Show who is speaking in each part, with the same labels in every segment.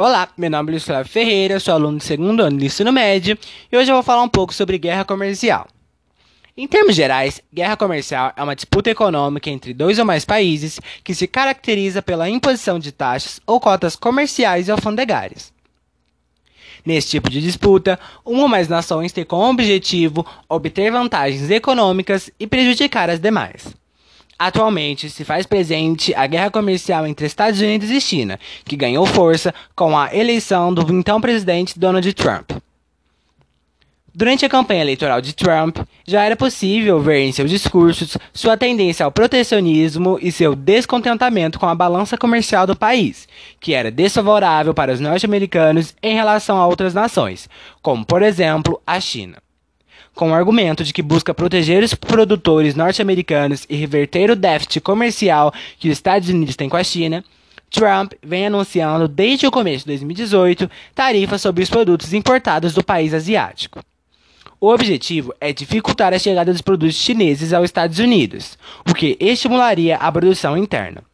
Speaker 1: Olá, meu nome é Luiz Flávio Ferreira, sou aluno do segundo ano do ensino médio e hoje eu vou falar um pouco sobre guerra comercial. Em termos gerais, guerra comercial é uma disputa econômica entre dois ou mais países que se caracteriza pela imposição de taxas ou cotas comerciais e alfandegárias. Nesse tipo de disputa, uma ou mais nações tem como objetivo obter vantagens econômicas e prejudicar as demais. Atualmente se faz presente a guerra comercial entre Estados Unidos e China, que ganhou força com a eleição do então presidente Donald Trump. Durante a campanha eleitoral de Trump, já era possível ver em seus discursos sua tendência ao protecionismo e seu descontentamento com a balança comercial do país, que era desfavorável para os norte-americanos em relação a outras nações, como por exemplo a China com o argumento de que busca proteger os produtores norte-americanos e reverter o déficit comercial que os Estados Unidos têm com a China, Trump vem anunciando desde o começo de 2018 tarifas sobre os produtos importados do país asiático. O objetivo é dificultar a chegada dos produtos chineses aos Estados Unidos, o que estimularia a produção interna.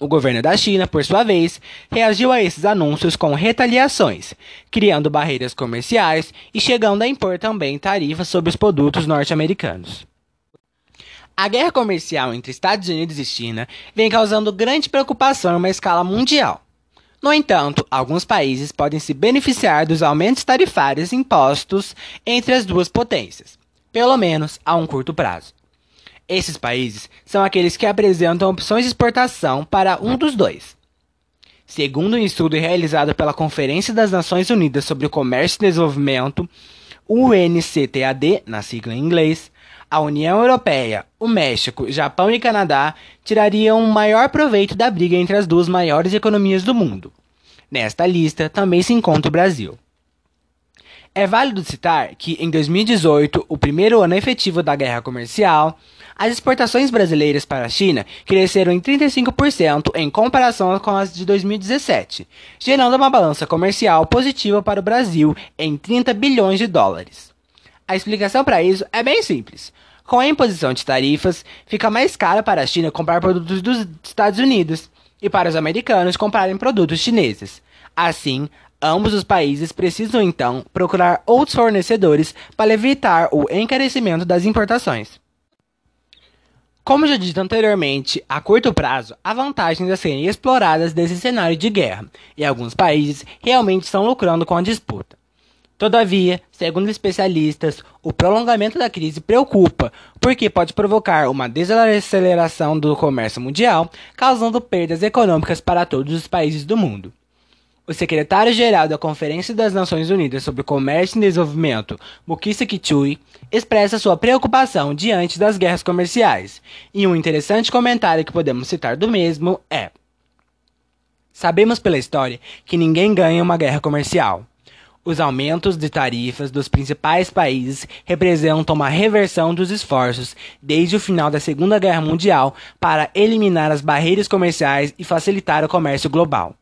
Speaker 1: O governo da China, por sua vez, reagiu a esses anúncios com retaliações, criando barreiras comerciais e chegando a impor também tarifas sobre os produtos norte-americanos. A guerra comercial entre Estados Unidos e China vem causando grande preocupação em uma escala mundial. No entanto, alguns países podem se beneficiar dos aumentos tarifários impostos entre as duas potências, pelo menos a um curto prazo. Esses países são aqueles que apresentam opções de exportação para um dos dois. Segundo um estudo realizado pela Conferência das Nações Unidas sobre o Comércio e Desenvolvimento, UNCTAD, na sigla em inglês, a União Europeia, o México, Japão e Canadá tirariam um maior proveito da briga entre as duas maiores economias do mundo. Nesta lista também se encontra o Brasil. É válido citar que, em 2018, o primeiro ano efetivo da guerra comercial, as exportações brasileiras para a China cresceram em 35% em comparação com as de 2017, gerando uma balança comercial positiva para o Brasil em 30 bilhões de dólares. A explicação para isso é bem simples. Com a imposição de tarifas, fica mais caro para a China comprar produtos dos Estados Unidos e para os americanos comprarem produtos chineses. Assim, Ambos os países precisam então procurar outros fornecedores para evitar o encarecimento das importações. Como já dito anteriormente, a curto prazo, há vantagens a serem exploradas desse cenário de guerra, e alguns países realmente estão lucrando com a disputa. Todavia, segundo especialistas, o prolongamento da crise preocupa, porque pode provocar uma desaceleração do comércio mundial, causando perdas econômicas para todos os países do mundo. O secretário-geral da Conferência das Nações Unidas sobre Comércio e Desenvolvimento, Mukisa Kitui, expressa sua preocupação diante das guerras comerciais, e um interessante comentário que podemos citar do mesmo é: Sabemos pela história que ninguém ganha uma guerra comercial. Os aumentos de tarifas dos principais países representam uma reversão dos esforços desde o final da Segunda Guerra Mundial para eliminar as barreiras comerciais e facilitar o comércio global.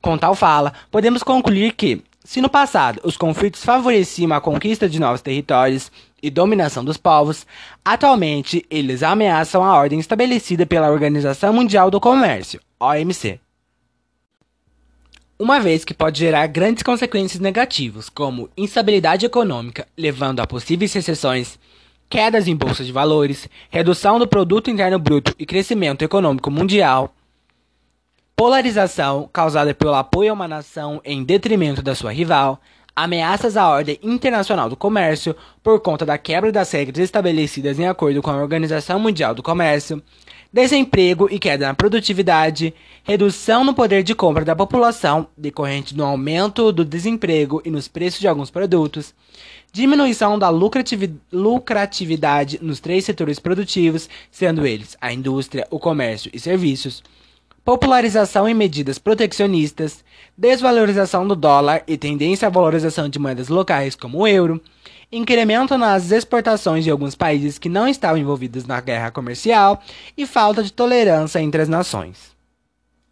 Speaker 1: Com tal fala, podemos concluir que, se no passado os conflitos favoreciam a conquista de novos territórios e dominação dos povos, atualmente eles ameaçam a ordem estabelecida pela Organização Mundial do Comércio, OMC. Uma vez que pode gerar grandes consequências negativas, como instabilidade econômica, levando a possíveis recessões, quedas em bolsa de valores, redução do produto interno bruto e crescimento econômico mundial, polarização causada pelo apoio a uma nação em detrimento da sua rival, ameaças à ordem internacional do comércio por conta da quebra das regras estabelecidas em acordo com a Organização Mundial do Comércio, desemprego e queda na produtividade, redução no poder de compra da população decorrente do aumento do desemprego e nos preços de alguns produtos, diminuição da lucratividade nos três setores produtivos, sendo eles a indústria, o comércio e serviços popularização em medidas proteccionistas, desvalorização do dólar e tendência à valorização de moedas locais como o euro, incremento nas exportações de alguns países que não estavam envolvidos na guerra comercial e falta de tolerância entre as nações.